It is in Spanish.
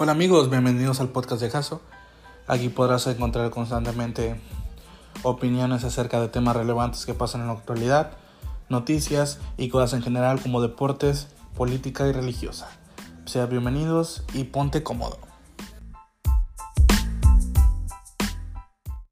Hola amigos, bienvenidos al podcast de Caso. Aquí podrás encontrar constantemente opiniones acerca de temas relevantes que pasan en la actualidad, noticias y cosas en general como deportes, política y religiosa. Sean bienvenidos y ponte cómodo.